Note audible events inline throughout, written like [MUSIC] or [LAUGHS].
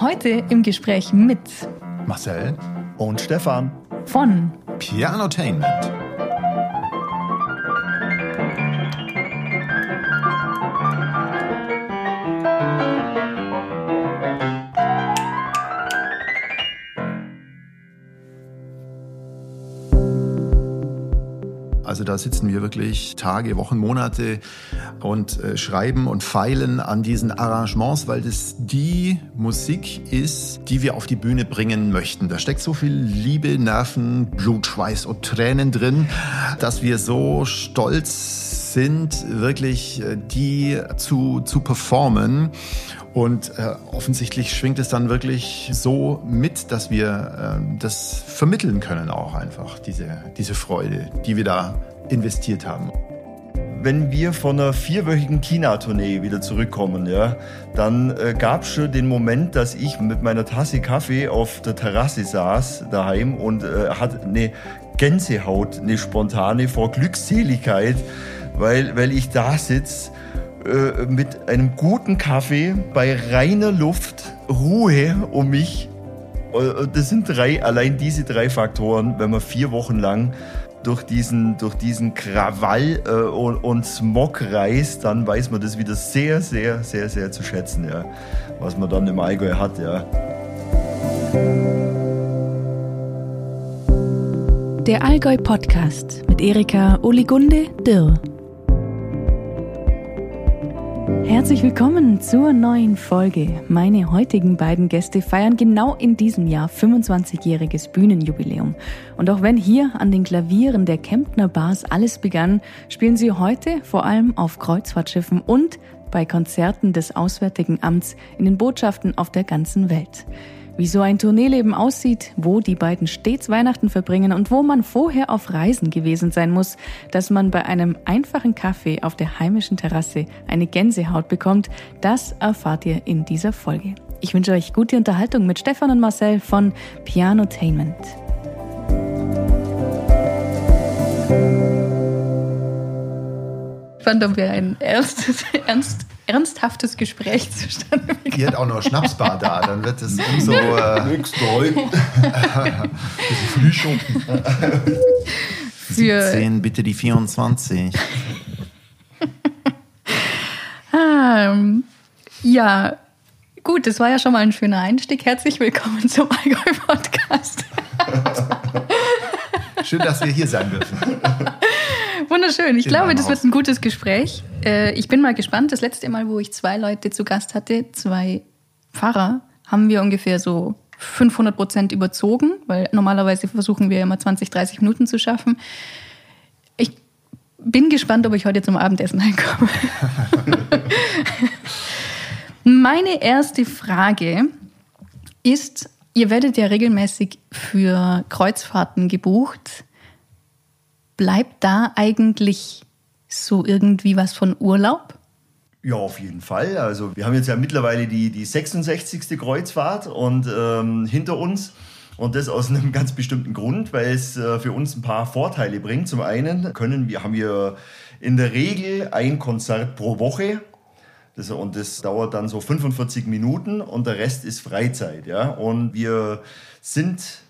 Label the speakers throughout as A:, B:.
A: Heute im Gespräch mit
B: Marcel und Stefan
A: von
B: Pianotainment. Also da sitzen wir wirklich Tage, Wochen, Monate und äh, schreiben und feilen an diesen Arrangements, weil das die Musik ist, die wir auf die Bühne bringen möchten. Da steckt so viel Liebe, Nerven, Blut, Schweiß und Tränen drin, dass wir so stolz sind, wirklich äh, die zu, zu performen. Und äh, offensichtlich schwingt es dann wirklich so mit, dass wir äh, das vermitteln können auch einfach, diese, diese Freude, die wir da investiert haben.
C: Wenn wir von einer vierwöchigen China-Tournee wieder zurückkommen, ja, dann äh, gab es schon den Moment, dass ich mit meiner Tasse Kaffee auf der Terrasse saß daheim und äh, hatte eine Gänsehaut, eine spontane vor Glückseligkeit, weil, weil ich da sitze äh, mit einem guten Kaffee bei reiner Luft, Ruhe um mich. Äh, das sind drei, allein diese drei Faktoren, wenn man vier Wochen lang durch diesen, durch diesen Krawall äh, und, und Smog reist, dann weiß man das wieder sehr, sehr, sehr, sehr zu schätzen, ja. Was man dann im Allgäu hat, ja.
A: Der Allgäu Podcast mit Erika Oligunde Dürr. Herzlich willkommen zur neuen Folge. Meine heutigen beiden Gäste feiern genau in diesem Jahr 25-jähriges Bühnenjubiläum. Und auch wenn hier an den Klavieren der Kemptner Bars alles begann, spielen sie heute vor allem auf Kreuzfahrtschiffen und bei Konzerten des Auswärtigen Amts in den Botschaften auf der ganzen Welt wie so ein Tourneeleben aussieht, wo die beiden stets Weihnachten verbringen und wo man vorher auf Reisen gewesen sein muss, dass man bei einem einfachen Kaffee auf der heimischen Terrasse eine Gänsehaut bekommt, das erfahrt ihr in dieser Folge. Ich wünsche euch gute Unterhaltung mit Stefan und Marcel von Pianotainment. Fand, ob wir ein ernstes, [LAUGHS] ernst ernsthaftes Gespräch zustande
B: bekommen. Ihr hat auch noch Schnapsbar da, dann wird es umso... Äh,
C: Nix.
B: Flüschung. [LAUGHS] 17, bitte die 24.
A: ah, ja, gut, das war ja schon mal ein schöner Einstieg. Herzlich willkommen zum Allgäu-Podcast.
B: Schön, dass wir hier sein dürfen. [LAUGHS]
A: Wunderschön. Ich glaube, das wird ein gutes Gespräch. Äh, ich bin mal gespannt. Das letzte Mal, wo ich zwei Leute zu Gast hatte, zwei Pfarrer, haben wir ungefähr so 500 Prozent überzogen, weil normalerweise versuchen wir immer 20, 30 Minuten zu schaffen. Ich bin gespannt, ob ich heute zum Abendessen [LAUGHS] heimkomme. Meine erste Frage ist, ihr werdet ja regelmäßig für Kreuzfahrten gebucht. Bleibt da eigentlich so irgendwie was von Urlaub?
C: Ja, auf jeden Fall. Also wir haben jetzt ja mittlerweile die, die 66. Kreuzfahrt und ähm, hinter uns. Und das aus einem [LAUGHS] ganz bestimmten Grund, weil es äh, für uns ein paar Vorteile bringt. Zum einen können wir, haben wir in der Regel ein Konzert pro Woche. Das, und das dauert dann so 45 Minuten und der Rest ist Freizeit. Ja? Und wir sind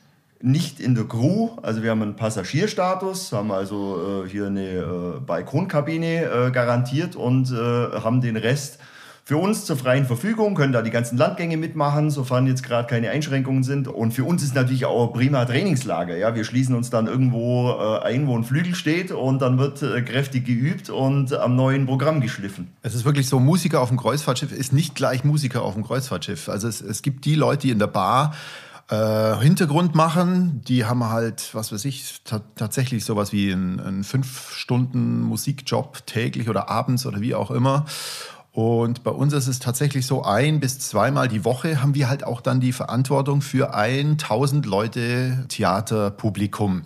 C: nicht in der Crew. Also wir haben einen Passagierstatus, haben also äh, hier eine äh, Balkonkabine äh, garantiert und äh, haben den Rest für uns zur freien Verfügung, können da die ganzen Landgänge mitmachen, sofern jetzt gerade keine Einschränkungen sind. Und für uns ist natürlich auch prima Trainingslager. Ja? Wir schließen uns dann irgendwo äh, ein, wo ein Flügel steht und dann wird äh, kräftig geübt und am neuen Programm geschliffen.
B: Es ist wirklich so, Musiker auf dem Kreuzfahrtschiff ist nicht gleich Musiker auf dem Kreuzfahrtschiff. Also es, es gibt die Leute, die in der Bar äh, Hintergrund machen. Die haben halt, was weiß ich, tatsächlich sowas wie einen, einen fünf Stunden Musikjob täglich oder abends oder wie auch immer. Und bei uns ist es tatsächlich so, ein bis zweimal die Woche haben wir halt auch dann die Verantwortung für ein 1000 Leute Theaterpublikum.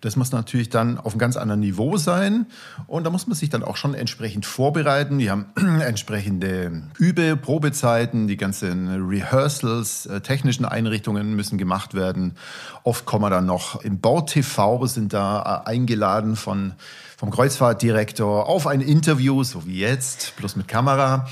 B: Das muss natürlich dann auf einem ganz anderen Niveau sein. Und da muss man sich dann auch schon entsprechend vorbereiten. Wir haben [CLEARS THROAT] entsprechende Übe-, Probezeiten, die ganzen Rehearsals, äh, technischen Einrichtungen müssen gemacht werden. Oft kommen wir dann noch im Bau-TV, sind da äh, eingeladen von, vom Kreuzfahrtdirektor auf ein Interview, so wie jetzt, plus mit Kamera.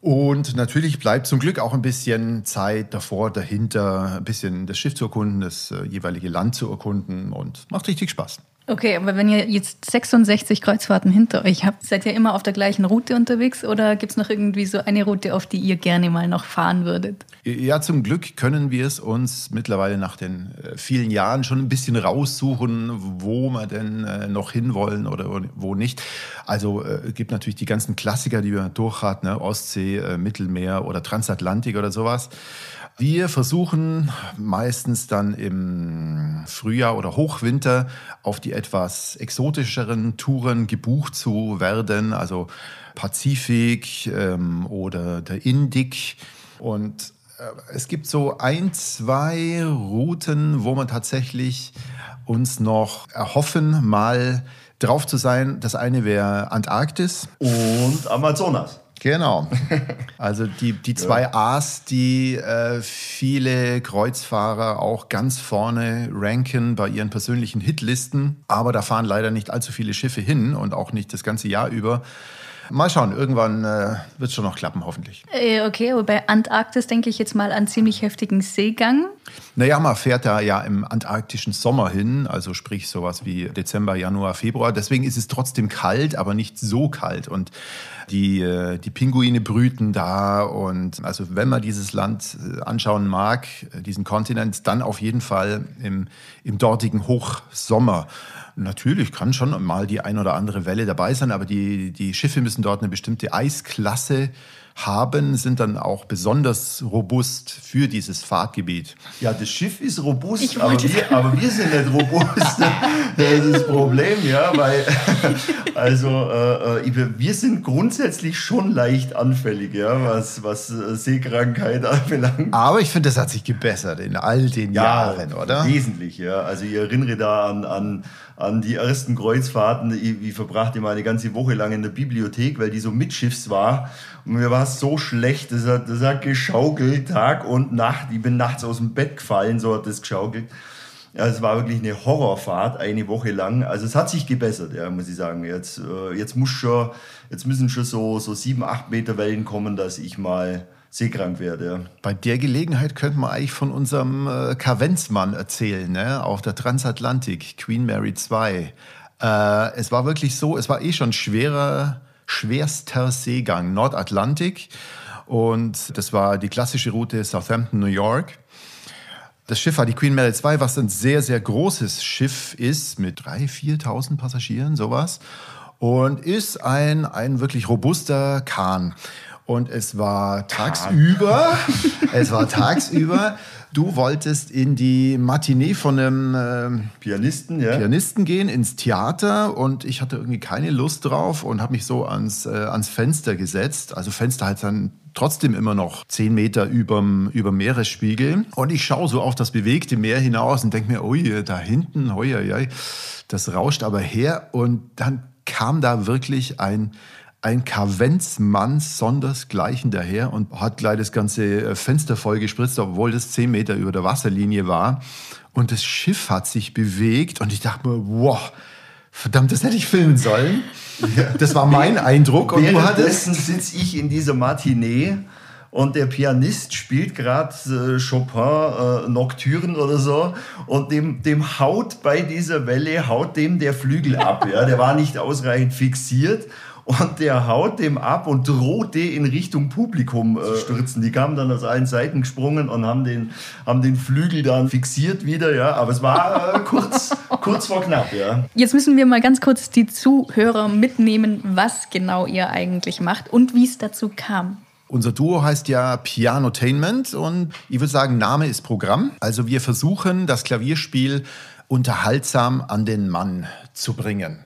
B: Und natürlich bleibt zum Glück auch ein bisschen Zeit davor, dahinter, ein bisschen das Schiff zu erkunden, das äh, jeweilige Land zu erkunden und macht richtig Spaß.
A: Okay, aber wenn ihr jetzt 66 Kreuzfahrten hinter euch habt, seid ihr immer auf der gleichen Route unterwegs oder gibt es noch irgendwie so eine Route, auf die ihr gerne mal noch fahren würdet?
B: Ja, zum Glück können wir es uns mittlerweile nach den äh, vielen Jahren schon ein bisschen raussuchen, wo wir denn äh, noch hinwollen oder wo nicht. Also äh, es gibt natürlich die ganzen Klassiker, die wir durch hat, ne? Ostsee, Mittelmeer oder Transatlantik oder sowas. Wir versuchen meistens dann im Frühjahr oder Hochwinter auf die etwas exotischeren Touren gebucht zu werden, also Pazifik ähm, oder der Indik. Und äh, es gibt so ein, zwei Routen, wo man tatsächlich uns noch erhoffen, mal drauf zu sein. Das eine wäre Antarktis.
C: Und Amazonas.
B: Genau. [LAUGHS] Also die, die zwei ja. A's, die äh, viele Kreuzfahrer auch ganz vorne ranken bei ihren persönlichen Hitlisten. Aber da fahren leider nicht allzu viele Schiffe hin und auch nicht das ganze Jahr über. Mal schauen, irgendwann äh, wird es schon noch klappen, hoffentlich.
A: Äh, okay, aber bei Antarktis denke ich jetzt mal an ziemlich heftigen Seegang.
B: Naja, man fährt da ja im antarktischen Sommer hin, also sprich sowas wie Dezember, Januar, Februar. Deswegen ist es trotzdem kalt, aber nicht so kalt. Und die, äh, die Pinguine brüten da. Und also wenn man dieses Land äh, anschauen mag, äh, diesen Kontinent, dann auf jeden Fall im, im dortigen Hochsommer. Natürlich kann schon mal die ein oder andere Welle dabei sein, aber die, die Schiffe müssen dort eine bestimmte Eisklasse haben, sind dann auch besonders robust für dieses Fahrtgebiet.
C: Ja, das Schiff ist robust, aber wir, aber wir, sind nicht robust. [LAUGHS] das ist das Problem, ja, weil also äh, äh wir sind grundsätzlich schon leicht anfällig, ja, was, was äh, Seekrankheit [LAUGHS] anbelangt.
B: Aber ich finde, das hat sich gebessert in all den ja, Jahren, oder?
C: Wesentlich, ja. Also ich erinnere da an, an an die ersten Kreuzfahrten. Ich, ich verbrachte mal eine ganze Woche lang in der Bibliothek, weil die so mitschiffs war. Und mir war es so schlecht, das hat, das hat geschaukelt Tag und Nacht. Ich bin nachts aus dem Bett gefallen, so hat das geschaukelt. Ja, es war wirklich eine Horrorfahrt, eine Woche lang. Also es hat sich gebessert, ja, muss ich sagen. Jetzt, äh, jetzt, muss schon, jetzt müssen schon so, so sieben, acht Meter Wellen kommen, dass ich mal seekrank werde. Ja.
B: Bei der Gelegenheit könnte man eigentlich von unserem äh, Kavenzmann erzählen, ne? auf der Transatlantik, Queen Mary 2. Äh, es war wirklich so, es war eh schon schwerer, schwerster Seegang, Nordatlantik. Und das war die klassische Route Southampton, New York. Das Schiff war die Queen Mary 2, was ein sehr, sehr großes Schiff ist, mit 3.000, 4.000 Passagieren, sowas. Und ist ein, ein wirklich robuster Kahn. Und es war tagsüber, [LAUGHS] es war tagsüber, du wolltest in die Matinee von einem äh, Pianisten, ja. Pianisten gehen, ins Theater und ich hatte irgendwie keine Lust drauf und habe mich so ans, äh, ans Fenster gesetzt. Also Fenster halt dann trotzdem immer noch zehn Meter überm, über Meeresspiegel. Und ich schaue so auf das bewegte Meer hinaus und denke mir, ui, da hinten, hoi, hoi, das rauscht aber her. Und dann kam da wirklich ein ein Kavenzmann sondersgleichen daher und hat gleich das ganze äh, Fenster voll gespritzt, obwohl das zehn Meter über der Wasserlinie war. Und das Schiff hat sich bewegt und ich dachte mir, wow, verdammt, das hätte ich filmen sollen. Das war mein Eindruck.
C: Und Währenddessen sitze ich in dieser Matinee und der Pianist spielt gerade äh, Chopin äh, Nocturne oder so und dem, dem haut bei dieser Welle, haut dem der Flügel ab. Ja? Der war nicht ausreichend fixiert und der haut dem ab und droht den in Richtung Publikum äh, stürzen. Die kamen dann aus allen Seiten gesprungen und haben den, haben den Flügel dann fixiert wieder, ja. Aber es war äh, [LAUGHS] kurz, kurz vor knapp, ja.
A: Jetzt müssen wir mal ganz kurz die Zuhörer mitnehmen, was genau ihr eigentlich macht und wie es dazu kam.
B: Unser Duo heißt ja Pianotainment und ich würde sagen, Name ist Programm. Also wir versuchen, das Klavierspiel unterhaltsam an den Mann zu bringen.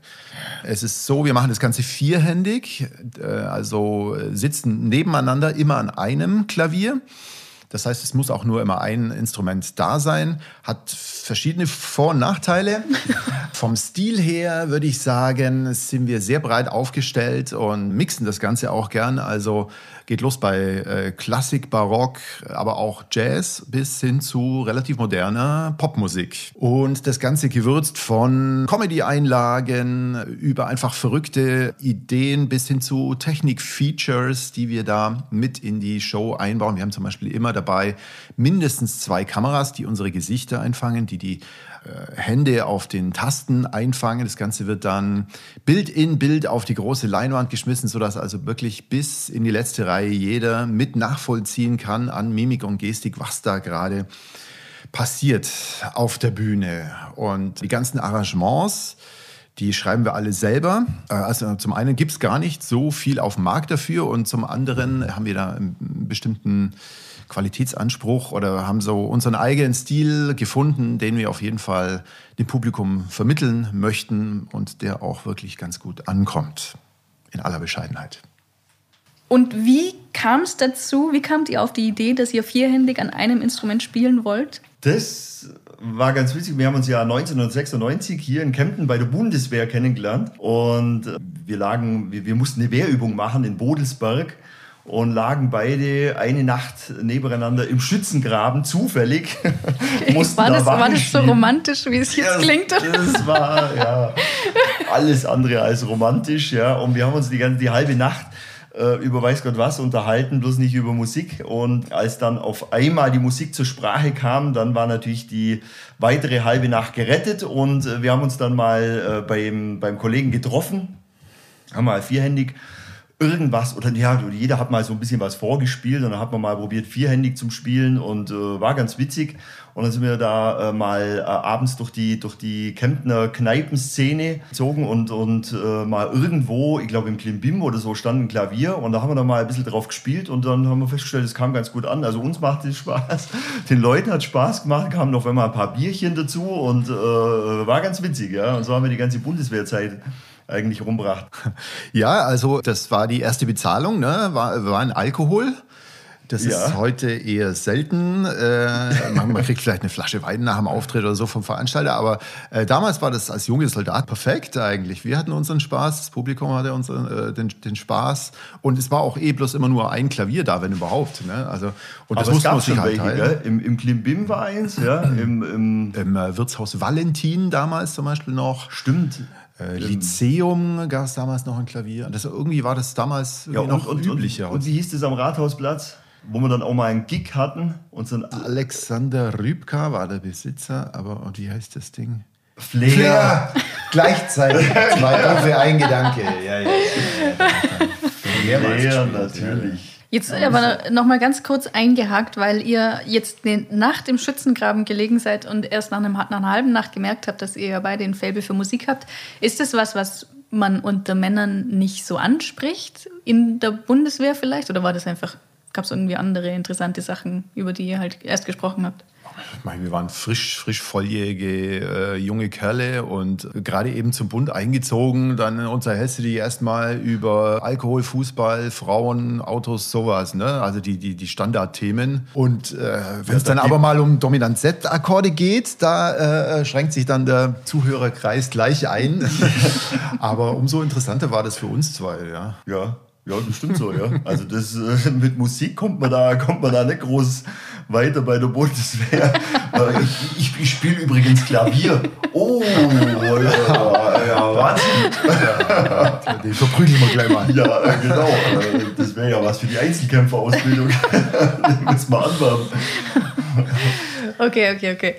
B: Es ist so, wir machen das Ganze vierhändig, äh, also sitzen nebeneinander immer an einem Klavier. Das heißt, es muss auch nur immer ein Instrument da sein, hat verschiedene Vor- und Nachteile. [LAUGHS] Vom Stil her würde ich sagen, sind wir sehr breit aufgestellt und mixen das Ganze auch gern. Also geht los bei äh, Klassik, Barock, aber auch Jazz bis hin zu relativ moderner Popmusik. Und das Ganze gewürzt von Comedy-Einlagen über einfach verrückte Ideen bis hin zu Technik-Features, die wir da mit in die Show einbauen. Wir haben zum Beispiel immer dabei mindestens zwei Kameras, die unsere Gesichter einfangen, die die äh, Hände auf den Tasten einfangen. Das Ganze wird dann Bild in Bild auf die große Leinwand geschmissen, sodass also wirklich bis in die letzte Reihe jeder mit nachvollziehen kann an Mimik und Gestik, was da gerade passiert auf der Bühne. Und die ganzen Arrangements, die schreiben wir alle selber. Äh, also zum einen gibt es gar nicht so viel auf dem Markt dafür und zum anderen haben wir da einen bestimmten Qualitätsanspruch oder haben so unseren eigenen Stil gefunden, den wir auf jeden Fall dem Publikum vermitteln möchten und der auch wirklich ganz gut ankommt. In aller Bescheidenheit.
A: Und wie kam es dazu? Wie kamt ihr auf die Idee, dass ihr vierhändig an einem Instrument spielen wollt?
C: Das war ganz witzig. Wir haben uns ja 1996 hier in Kempten bei der Bundeswehr kennengelernt und wir lagen, wir, wir mussten eine Wehrübung machen in Bodelsberg und lagen beide eine Nacht nebeneinander im Schützengraben, zufällig. [LAUGHS]
A: Okay. war, das, da war das so romantisch, wie es jetzt ja, klingt?
C: Das war ja alles andere als romantisch. Ja. Und wir haben uns die, ganze, die halbe Nacht äh, über weiß Gott was unterhalten, bloß nicht über Musik. Und als dann auf einmal die Musik zur Sprache kam, dann war natürlich die weitere halbe Nacht gerettet. Und äh, wir haben uns dann mal äh, beim, beim Kollegen getroffen, haben mal vierhändig irgendwas oder ja, jeder hat mal so ein bisschen was vorgespielt und dann hat man mal probiert, vierhändig zum Spielen und äh, war ganz witzig. Und dann sind wir da äh, mal äh, abends durch die, durch die Kemptner Kneipenszene gezogen und, und äh, mal irgendwo, ich glaube im Klimbim oder so, stand ein Klavier und da haben wir dann mal ein bisschen drauf gespielt und dann haben wir festgestellt, es kam ganz gut an. Also uns macht es Spaß, [LAUGHS] den Leuten hat Spaß gemacht, kamen noch einmal ein paar Bierchen dazu und äh, war ganz witzig. Ja? Und so haben wir die ganze Bundeswehrzeit eigentlich rumbracht? [LAUGHS]
B: Ja, also das war die erste Bezahlung, ne? war, war ein Alkohol. Das ja. ist heute eher selten. Äh, man, kriegt vielleicht eine Flasche Wein nach dem Auftritt oder so vom Veranstalter. Aber äh, damals war das als junger Soldat perfekt eigentlich. Wir hatten unseren Spaß, das Publikum hatte unseren, äh, den, den, Spaß. Und es war auch eh bloß immer nur ein Klavier da, wenn überhaupt. Ne? Also, und
C: das musste man sich halt welche, Im, Im Klimbim war eins, ja? Im,
B: im, Im äh, Wirtshaus Valentin damals zum Beispiel noch.
C: Stimmt.
B: Äh, Lyzeum gab es damals noch ein Klavier. Das, irgendwie war das damals
C: ja, und, noch und, üblicher. Und, und, wie hieß das am Rathausplatz? Wo wir dann auch mal einen Gig hatten. Und so
B: Alexander Rübka war der Besitzer, aber und wie heißt das Ding?
C: Flair. Flair.
B: Gleichzeitig. [LAUGHS] Zwei Öpfe, ein Gedanke.
C: Ja, ja. Flair, Flair natürlich.
A: Jetzt aber noch mal ganz kurz eingehakt, weil ihr jetzt nach dem Schützengraben gelegen seid und erst nach, einem, nach einer halben Nacht gemerkt habt, dass ihr ja beide ein Faible für Musik habt. Ist das was, was man unter Männern nicht so anspricht? In der Bundeswehr vielleicht? Oder war das einfach, gab es irgendwie andere interessante Sachen, über die ihr halt erst gesprochen habt?
B: Ich meine, wir waren frisch, frisch volljährige äh, junge Kerle und gerade eben zum Bund eingezogen. Dann unterhältst du dich erstmal über Alkohol, Fußball, Frauen, Autos, sowas. Ne? Also die, die, die Standardthemen. Und äh, wenn es dann aber mal um Dominant Z-Akkorde geht, da äh, schränkt sich dann der Zuhörerkreis gleich ein. [LAUGHS] aber umso interessanter war das für uns zwei. Ja.
C: ja. Ja, das stimmt so, ja. Also das, äh, mit Musik kommt man da, kommt man da nicht groß weiter bei der Bundeswehr. [LAUGHS] Ich, ich, ich spiele übrigens Klavier. Oh, ja, ja Wahnsinn.
B: Ja, den verprügeln wir gleich mal.
C: Ja, genau. Das wäre ja was für die Einzelkämpferausbildung. Den [LAUGHS] müssen wir anwerben.
A: Okay, okay, okay.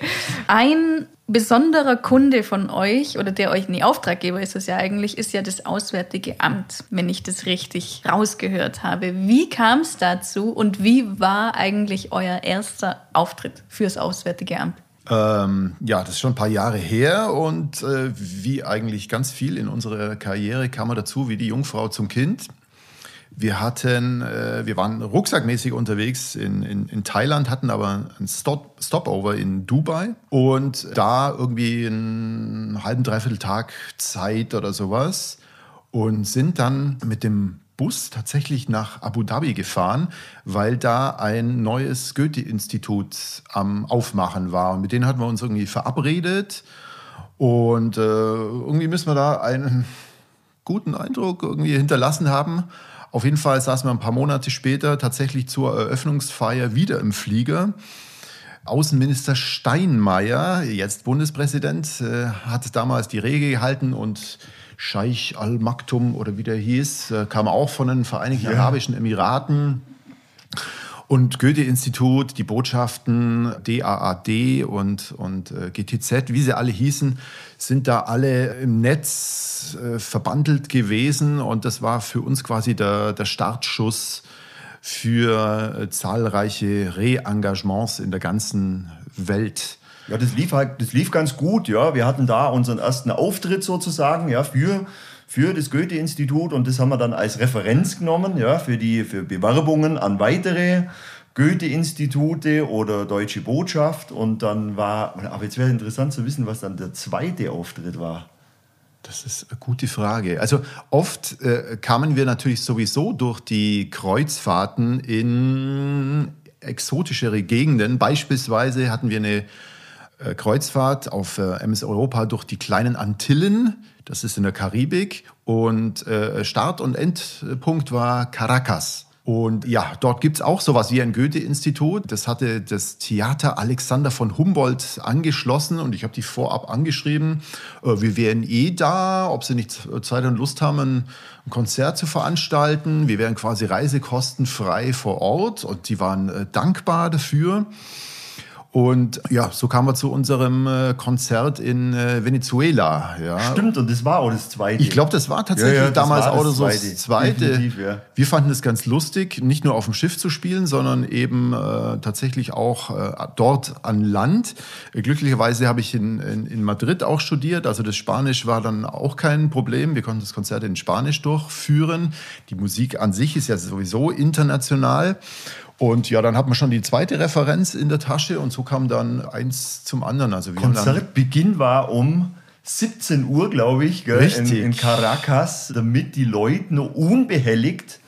A: Ein besonderer Kunde von euch oder der euch, nee, Auftraggeber ist es ja eigentlich, ist ja das Auswärtige Amt, wenn ich das richtig rausgehört habe. Wie kam es dazu und wie war eigentlich euer erster Auftritt fürs Auswärtige Amt?
B: Ähm, ja, das ist schon ein paar Jahre her und äh, wie eigentlich ganz viel in unserer Karriere kam er dazu wie die Jungfrau zum Kind. Wir hatten, äh, wir waren rucksackmäßig unterwegs in, in, in Thailand, hatten aber ein Stop, Stopover in Dubai und da irgendwie einen halben, dreiviertel Tag Zeit oder sowas und sind dann mit dem Bus tatsächlich nach Abu Dhabi gefahren, weil da ein neues Goethe-Institut am Aufmachen war. Und mit denen hatten wir uns irgendwie verabredet. Und äh, irgendwie müssen wir da einen guten Eindruck irgendwie hinterlassen haben. Auf jeden Fall saßen wir ein paar Monate später tatsächlich zur Eröffnungsfeier wieder im Flieger. Außenminister Steinmeier, jetzt Bundespräsident, äh, hat damals die Rede gehalten und Scheich al-Maktum oder wie der hieß, äh, kam auch von den Vereinigten ja. Arabischen Emiraten. Und Goethe-Institut, die Botschaften, DAAD und, und äh, GTZ, wie sie alle hießen, sind da alle im Netz äh, verbandelt gewesen. Und das war für uns quasi der, der Startschuss für äh, zahlreiche Re-Engagements in der ganzen Welt.
C: Ja, das lief halt, das lief ganz gut, ja. Wir hatten da unseren ersten Auftritt sozusagen, ja, für, für das Goethe-Institut und das haben wir dann als Referenz genommen, ja, für die, für Bewerbungen an weitere Goethe-Institute oder Deutsche Botschaft und dann war, aber jetzt wäre interessant zu wissen, was dann der zweite Auftritt war.
B: Das ist eine gute Frage. Also oft äh, kamen wir natürlich sowieso durch die Kreuzfahrten in exotischere Gegenden. Beispielsweise hatten wir eine äh, Kreuzfahrt auf äh, MS Europa durch die kleinen Antillen. Das ist in der Karibik. Und äh, Start- und Endpunkt war Caracas. Und ja, dort gibt es auch sowas wie ein Goethe-Institut. Das hatte das Theater Alexander von Humboldt angeschlossen und ich habe die vorab angeschrieben. Äh, wir wären eh da, ob sie nicht Zeit und Lust haben, ein, Konzert zu veranstalten. Wir wären quasi reisekostenfrei vor Ort und die waren äh, dankbar dafür. Und ja, so kamen wir zu unserem äh, Konzert in äh, Venezuela. Ja.
C: Stimmt, und das war auch das zweite.
B: Ich glaube, das war tatsächlich ja, ja, damals war auch das zweite. Zweite. Ja. Wir fanden es ganz lustig, nicht nur auf dem Schiff zu spielen, sondern eben äh, tatsächlich auch äh, dort an Land. glücklicherweise habe ich in, in, in Madrid auch studiert, also das Spanisch war dann auch kein Problem. Wir konnten das Konzert in Spanisch durchführen. Die Musik an sich ist ja sowieso international. Und ja, dann hat man schon die zweite Referenz in der Tasche und so kam dann eins zum anderen. Also
C: wir Konzertbeginn war um 17 Uhr, glaube ich, gell, in, in, Caracas, damit die Leute nur unbehelligt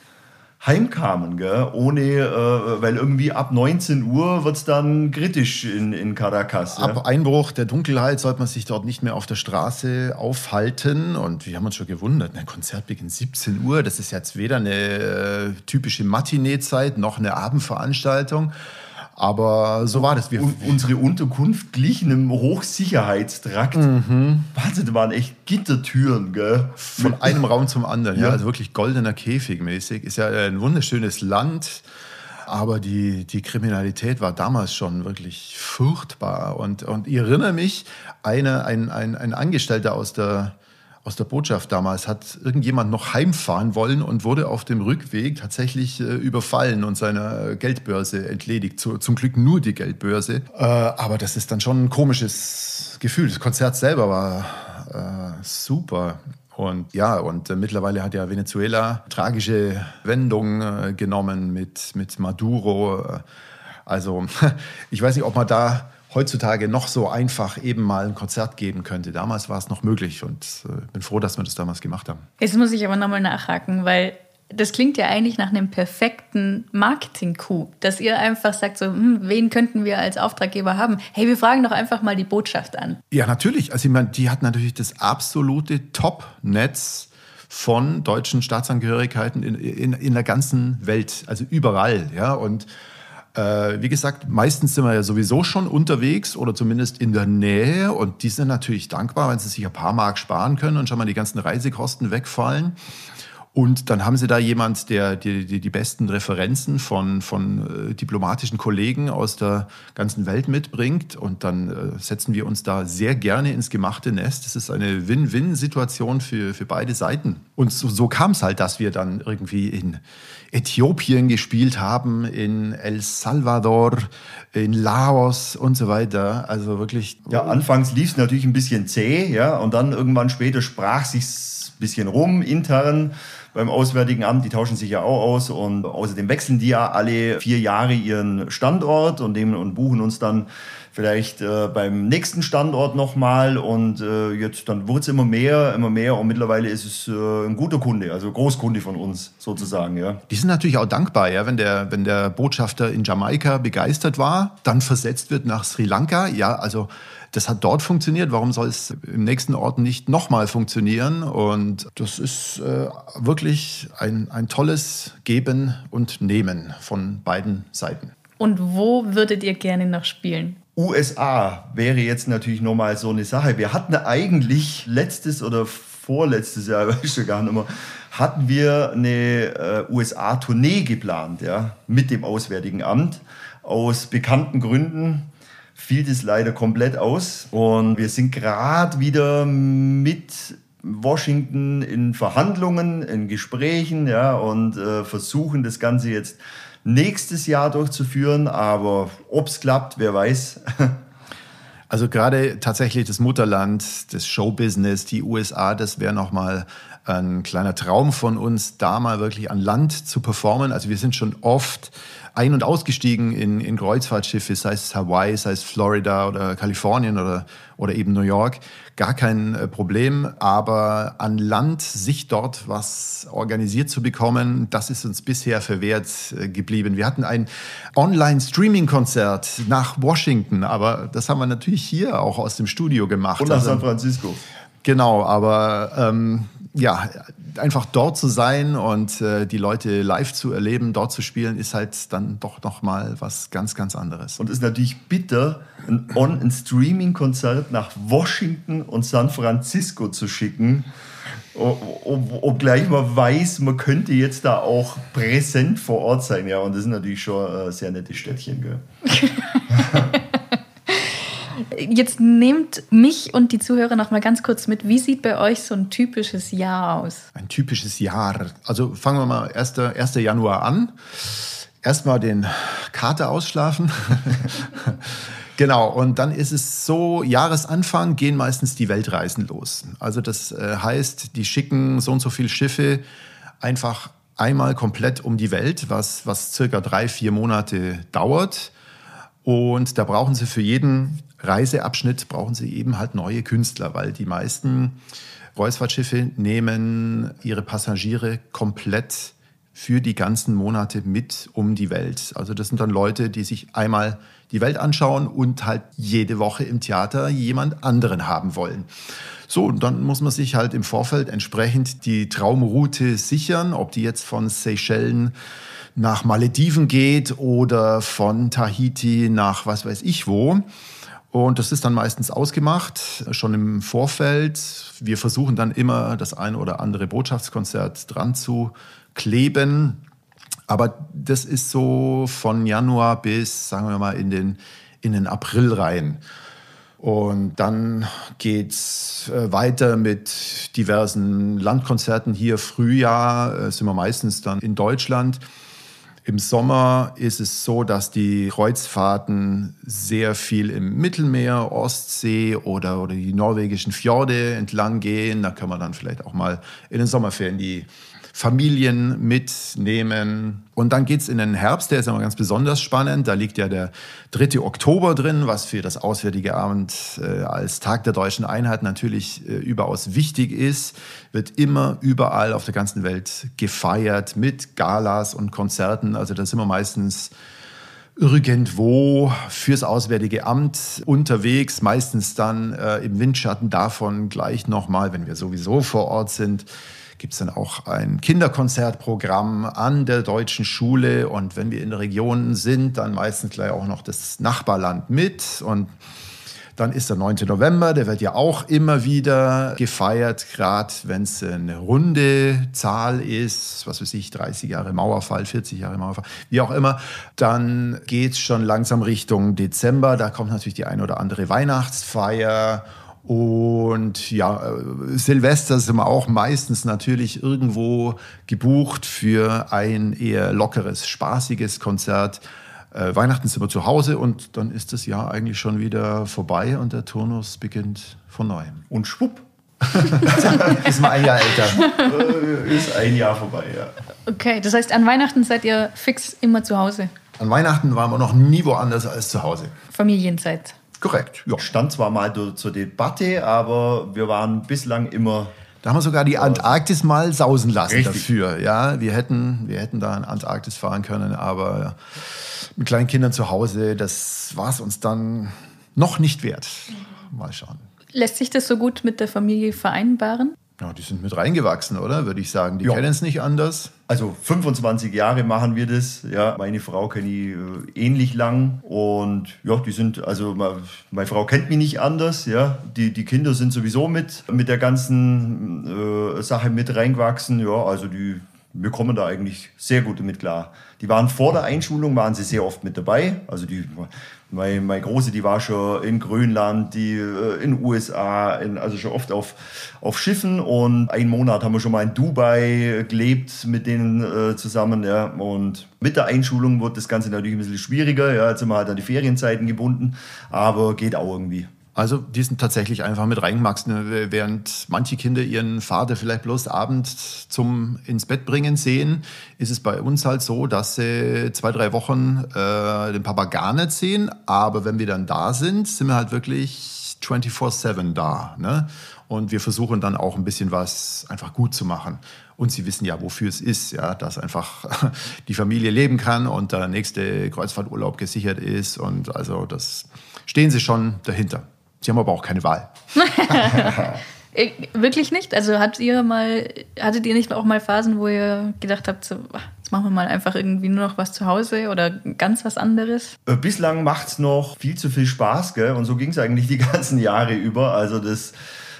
C: heimkamen, gell? ohne, äh, weil irgendwie ab 19 Uhr wird es dann kritisch in, in Caracas.
B: Ja? Ab Einbruch der Dunkelheit sollte man sich dort nicht mehr auf der Straße aufhalten und wir haben uns schon gewundert, ein Konzert beginnt 17 Uhr, das ist jetzt weder eine äh, typische Matinee-Zeit noch eine Abendveranstaltung. Aber so war das.
C: Wir und unsere Unterkunft glich einem Hochsicherheitstrakt. Mhm. Wahnsinn, da waren echt Gittertüren, gell?
B: Von [LAUGHS] einem Raum zum anderen, ja. ja. Also wirklich goldener Käfig mäßig. Ist ja ein wunderschönes Land. Aber die, die Kriminalität war damals schon wirklich furchtbar. Und, und ich erinnere mich, eine, ein, ein, ein Angestellter aus der, aus der Botschaft damals hat irgendjemand noch heimfahren wollen und wurde auf dem Rückweg tatsächlich äh, überfallen und seine Geldbörse entledigt. Zu, zum Glück nur die Geldbörse. Äh, aber das ist dann schon ein komisches Gefühl. Das Konzert selber war äh, super. Und ja, und äh, mittlerweile hat ja Venezuela tragische Wendungen äh, genommen mit, mit Maduro. Also [LAUGHS] ich weiß nicht, ob man da heutzutage noch so einfach eben mal ein Konzert geben könnte. Damals war es noch möglich und äh, bin froh, dass wir das damals gemacht haben.
A: Jetzt muss ich aber nochmal nachhaken, weil das klingt ja eigentlich nach einem perfekten Marketing-Coup, dass ihr einfach sagt, so, hm, wen könnten wir als Auftraggeber haben? Hey, wir fragen doch einfach mal die Botschaft an.
B: Ja, natürlich. Also ich meine, die hat natürlich das absolute Top-Netz von deutschen Staatsangehörigkeiten in, in, in der ganzen Welt, also überall. Ja, und äh, wie gesagt, meistens sind wir ja sowieso schon unterwegs oder zumindest in der Nähe und die sind natürlich dankbar, wenn sie sich ein paar Mark sparen können und schon mal die ganzen Reisekosten wegfallen. Und dann haben sie da jemand, der die, die, die besten Referenzen von, von äh, diplomatischen Kollegen aus der ganzen Welt mitbringt. Und dann äh, setzen wir uns da sehr gerne ins gemachte Nest. Das ist eine Win-Win-Situation für, für beide Seiten. Und so, so kam es halt, dass wir dann irgendwie in Äthiopien gespielt haben, in El Salvador, in Laos und so weiter. Also wirklich.
C: Ja, anfangs lief es natürlich ein bisschen zäh, ja, und dann irgendwann später sprach sich bisschen rum intern beim Auswärtigen Amt, die tauschen sich ja auch aus und außerdem wechseln die ja alle vier Jahre ihren Standort und, dem, und buchen uns dann vielleicht äh, beim nächsten Standort nochmal und äh, jetzt dann wird es immer mehr, immer mehr und mittlerweile ist es äh, ein guter Kunde, also Großkunde von uns sozusagen. Ja.
B: Die sind natürlich auch dankbar, ja, wenn der, wenn der Botschafter in Jamaika begeistert war, dann versetzt wird nach Sri Lanka. Ja, also das hat dort funktioniert. Warum soll es im nächsten Ort nicht nochmal funktionieren? Und das ist äh, wirklich ein, ein tolles Geben und Nehmen von beiden Seiten.
A: Und wo würdet ihr gerne noch spielen?
C: USA wäre jetzt natürlich nochmal so eine Sache. Wir hatten eigentlich letztes oder vorletztes Jahr, [LAUGHS] weiß ich gar nicht mehr, hatten wir eine äh, USA-Tournee geplant, ja, mit dem Auswärtigen Amt. Aus bekannten Gründen fiel das leider komplett aus. Und wir sind gerade wieder mit Washington in Verhandlungen, in Gesprächen, ja, und äh, versuchen das Ganze jetzt nächstes Jahr durchzuführen. Aber ob es klappt, wer weiß. [LAUGHS]
B: Also gerade tatsächlich das Mutterland, das Showbusiness, die USA, das wäre nochmal ein kleiner Traum von uns, da mal wirklich an Land zu performen. Also wir sind schon oft ein- und ausgestiegen in, in Kreuzfahrtschiffe, sei es Hawaii, sei es Florida oder Kalifornien oder, oder eben New York. Gar kein äh, Problem, aber an Land sich dort was organisiert zu bekommen, das ist uns bisher verwehrt äh, geblieben. Wir hatten ein Online-Streaming-Konzert nach Washington, aber das haben wir natürlich hier auch aus dem Studio gemacht.
C: Und nach also San Francisco.
B: Genau, aber ähm, ja, einfach dort zu sein und äh, die Leute live zu erleben, dort zu spielen, ist halt dann doch noch mal was ganz, ganz anderes.
C: Und es ist natürlich bitter, ein On- ein Streaming-Konzert nach Washington und San Francisco zu schicken, obgleich man weiß, man könnte jetzt da auch präsent vor Ort sein. Ja, und das sind natürlich schon äh, sehr nette Städtchen. Gell? [LAUGHS]
A: Jetzt nehmt mich und die Zuhörer noch mal ganz kurz mit. Wie sieht bei euch so ein typisches Jahr aus?
B: Ein typisches Jahr. Also fangen wir mal 1. 1. Januar an. Erstmal den Kater ausschlafen. [LAUGHS] Genau, und dann ist es so, Jahresanfang gehen meistens die Weltreisen los. Also das äh, heißt, die schicken so und so viele Schiffe einfach einmal komplett um die Welt, was, was circa drei, vier Monate dauert. Und da brauchen sie für jeden Reiseabschnitt brauchen sie eben halt neue Künstler, weil die meisten Kreuzfahrtschiffe nehmen ihre Passagiere komplett für die ganzen Monate mit um die Welt. Also das sind dann Leute, die sich einmal die Welt anschauen und halt jede Woche im Theater jemand anderen haben wollen. So, und dann muss man sich halt im Vorfeld entsprechend die Traumroute sichern, ob die jetzt von Seychellen nach Malediven geht oder von Tahiti nach was weiß ich wo. Und das ist dann meistens ausgemacht, schon im Vorfeld. Wir versuchen dann immer, das ein oder andere Botschaftskonzert dran zu kleben. Aber das ist so von Januar bis, sagen wir mal, in den, in den April rein. Und dann geht's äh, weiter mit diversen Landkonzerten. Hier Frühjahr äh, sind wir meistens dann in Deutschland. Im Sommer ist es so, dass die Kreuzfahrten sehr viel im Mittelmeer, Ostsee oder, oder die norwegischen Fjorde entlang gehen. Da können wir dann vielleicht auch mal in den Sommerferien die Familien mitnehmen. Und dann geht es in den Herbst, der ist immer ganz besonders spannend. Da liegt ja der 3. Oktober drin, was für das Auswärtige Amt äh, als Tag der deutschen Einheit natürlich äh, überaus wichtig ist. Wird immer überall auf der ganzen Welt gefeiert mit Galas und Konzerten. Also da sind wir meistens irgendwo fürs Auswärtige Amt unterwegs, meistens dann äh, im Windschatten davon gleich nochmal, wenn wir sowieso vor Ort sind, gibt es dann auch ein Kinderkonzertprogramm an der deutschen Schule. Und wenn wir in der Region sind, dann meistens gleich auch noch das Nachbarland mit. Und dann ist der 9. November, der wird ja auch immer wieder gefeiert, gerade wenn es eine runde Zahl ist, was weiß ich, 30 Jahre Mauerfall, 40 Jahre Mauerfall, wie auch immer. Dann geht es schon langsam Richtung Dezember, da kommt natürlich die ein oder andere Weihnachtsfeier und ja, äh, Silvester sind wir auch meistens natürlich irgendwo gebucht für ein eher lockeres, spaßiges Konzert. Äh, Weihnachten sind wir zu Hause und dann ist das Jahr eigentlich schon wieder vorbei und der Turnus beginnt von neuem.
C: Und schwupp, [LAUGHS]
B: ist mal ein Jahr älter.
C: Äh, ist ein Jahr vorbei, ja.
A: Okay, das heißt, an Weihnachten seid ihr fix immer zu Hause.
B: An Weihnachten waren wir noch nie woanders als zu Hause.
A: Familienzeit.
B: Korrekt, ja.
C: Stand zwar mal zur Debatte, aber wir waren bislang immer
B: da haben wir sogar die Antarktis mal sausen lassen
C: Richtig.
B: dafür. Ja, wir hätten, wir hätten da in Antarktis fahren können, aber mit kleinen Kindern zu Hause, das war es uns dann noch nicht wert. Mal schauen.
A: Lässt sich das so gut mit der Familie vereinbaren?
B: Ja, die sind mit reingewachsen, oder? Würde ich sagen. Die
C: Ja.
B: kennen es nicht anders.
C: Also 25 Jahre machen wir das. Ja, meine Frau kenne ich äh, ähnlich lang und ja, die sind also meine Frau kennt mich nicht anders. Ja, die, die Kinder sind sowieso mit mit der ganzen äh, Sache mit reingewachsen. Ja, also die wir kommen da eigentlich sehr gut damit klar. Die waren vor der Einschulung waren sie sehr oft mit dabei. Also die meine, meine Große, die war schon in Grönland, die äh, in USA, in, also schon oft auf, auf Schiffen und einen Monat haben wir schon mal in Dubai gelebt mit denen äh, zusammen. Ja. Und mit der Einschulung wird das Ganze natürlich ein bisschen schwieriger. Ja. Jetzt sind wir halt an die Ferienzeiten gebunden, aber geht auch irgendwie.
B: Also die sind tatsächlich einfach mit reingewachsen, während manche Kinder ihren Vater vielleicht bloß abends zum ins Bett bringen sehen, ist es bei uns halt so, dass sie zwei, drei Wochen äh, den Papa gar nicht sehen, aber wenn wir dann da sind, sind wir halt wirklich 24-7 da. Ne? Und wir versuchen dann auch ein bisschen was einfach gut zu machen. Und sie wissen ja, wofür es ist, ja, dass einfach [LAUGHS] die Familie leben kann und der nächste Kreuzfahrturlaub gesichert ist. Und also das stehen sie schon dahinter. Sie haben aber auch keine Wahl. [LAUGHS]
A: Wirklich nicht? Also habt ihr mal, hattet ihr nicht auch mal Phasen, wo ihr gedacht habt, so, ach, jetzt machen wir mal einfach irgendwie nur noch was zu Hause oder ganz was anderes?
C: Äh, Bislang macht's noch viel zu viel Spaß, gell? Und so ging's eigentlich die [LAUGHS] ganzen Jahre über. Also das,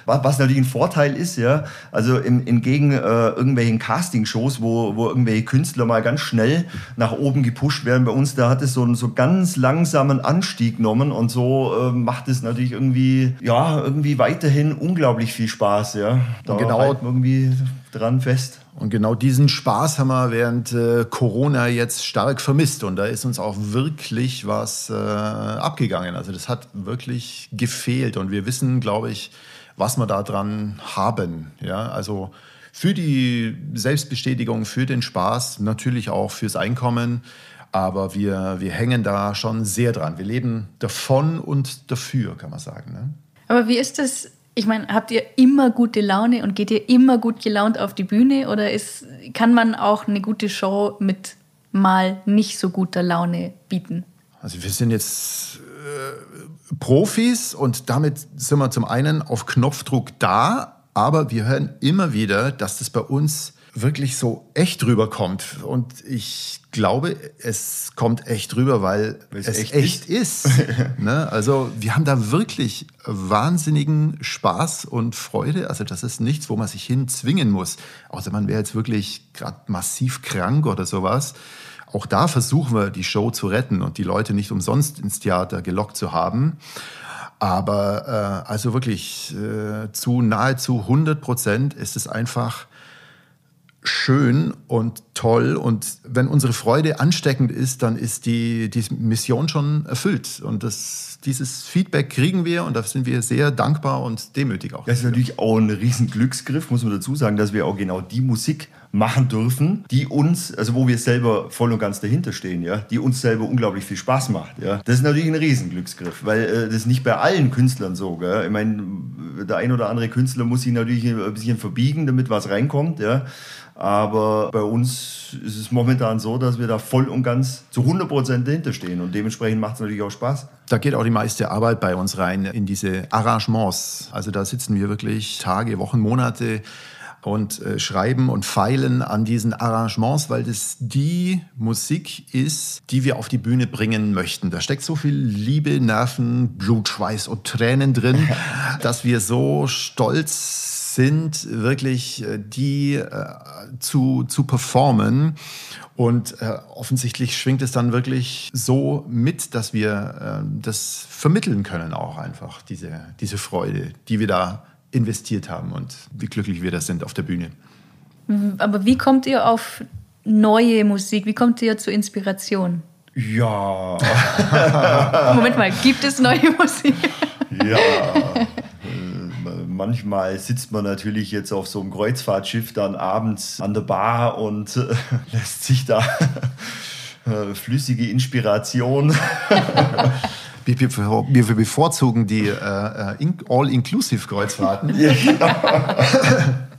C: was, natürlich ein Vorteil ist, ja. Also im, entgegen äh, irgendwelchen Castingshows, wo, wo irgendwelche Künstler mal ganz schnell nach oben gepusht werden. Bei uns, da hat es so einen so ganz langsamen Anstieg genommen und so äh, macht es natürlich irgendwie, ja, irgendwie weiterhin unglaublich viel Spaß, ja. Da
B: Genau.
C: halten wir irgendwie dran fest.
B: Und genau diesen Spaß haben wir während äh, Corona jetzt stark vermisst. Und da ist uns auch wirklich was äh, abgegangen. Also das hat wirklich gefehlt. Und wir wissen, glaube ich, was wir da dran haben. Ja, also für die Selbstbestätigung, für den Spaß, natürlich auch fürs Einkommen. Aber wir, wir hängen da schon sehr dran. Wir leben davon und dafür, kann man sagen. Ne?
A: Aber wie ist das? Ich meine, habt ihr immer gute Laune und geht ihr immer gut gelaunt auf die Bühne oder ist, kann man auch eine gute Show mit mal nicht so guter Laune bieten?
B: Also wir sind jetzt äh, Profis und damit sind wir zum einen auf Knopfdruck da, aber wir hören immer wieder, dass das bei uns wirklich so echt rüberkommt. Und ich glaube, es kommt echt rüber, weil
C: Weil es echt
B: echt, ist. [LAUGHS] ne? Also wir haben da wirklich wahnsinnigen Spaß und Freude. Also das ist nichts, wo man sich hinzwingen muss. Außer man wäre jetzt wirklich gerade massiv krank oder sowas. Auch da versuchen wir, die Show zu retten und die Leute nicht umsonst ins Theater gelockt zu haben. Aber äh, also wirklich äh, zu nahezu 100 Prozent ist es einfach schön und toll. Und wenn unsere Freude ansteckend ist, dann ist die, die Mission schon erfüllt. Und das, dieses Feedback kriegen wir und da sind wir sehr dankbar und demütig auch.
C: Das ist natürlich auch ein riesen Glücksgriff, muss man dazu sagen, dass wir auch genau die Musik machen dürfen, die uns, also wo wir selber voll und ganz dahinter stehen, ja, die uns selber unglaublich viel Spaß macht, ja. Das ist natürlich ein riesen Glücksgriff, weil äh, das ist nicht bei allen Künstlern so, gell. Ich meine, der ein oder andere Künstler muss sich natürlich ein bisschen verbiegen, damit was reinkommt, ja. Aber bei uns ist es momentan so, dass wir da voll und ganz zu 100% dahinter stehen und dementsprechend macht es natürlich auch Spaß.
B: Da geht auch die meiste Arbeit bei uns rein in diese Arrangements. Also da sitzen wir wirklich Tage, Wochen, Monate und äh, schreiben und feilen an diesen Arrangements, weil das die Musik ist, die wir auf die Bühne bringen möchten. Da steckt so viel Liebe, Nerven, Blut, Schweiß und Tränen drin, [LAUGHS] dass wir so stolz sind, wirklich äh, die äh, zu, zu performen. Und äh, offensichtlich schwingt es dann wirklich so mit, dass wir äh, das vermitteln können auch einfach, diese, diese Freude, die wir da investiert haben und wie glücklich wir das sind auf der Bühne.
A: Aber wie kommt ihr auf neue Musik? Wie kommt ihr zur Inspiration?
C: Ja, [LAUGHS]
A: Moment mal, gibt es neue [LAUGHS] Musik?
C: ja. Äh, manchmal sitzt man natürlich jetzt auf so einem Kreuzfahrtschiff dann abends an der Bar und äh, lässt sich da [LAUGHS] äh, flüssige Inspiration.
B: Wir, wir, bevorzugen die äh, äh All-Inclusive-Kreuzfahrten. [LAUGHS]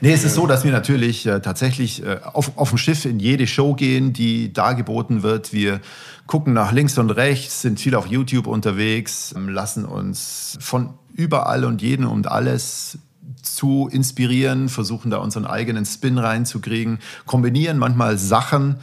B: Nee, es ist so, dass wir natürlich äh, tatsächlich äh, auf, auf dem Schiff in jede Show gehen, die dargeboten wird. Wir gucken nach links und rechts, sind viel auf YouTube unterwegs, ähm, lassen uns von überall und jeden und alles zu inspirieren, versuchen da unseren eigenen Spin reinzukriegen, kombinieren manchmal Sachen,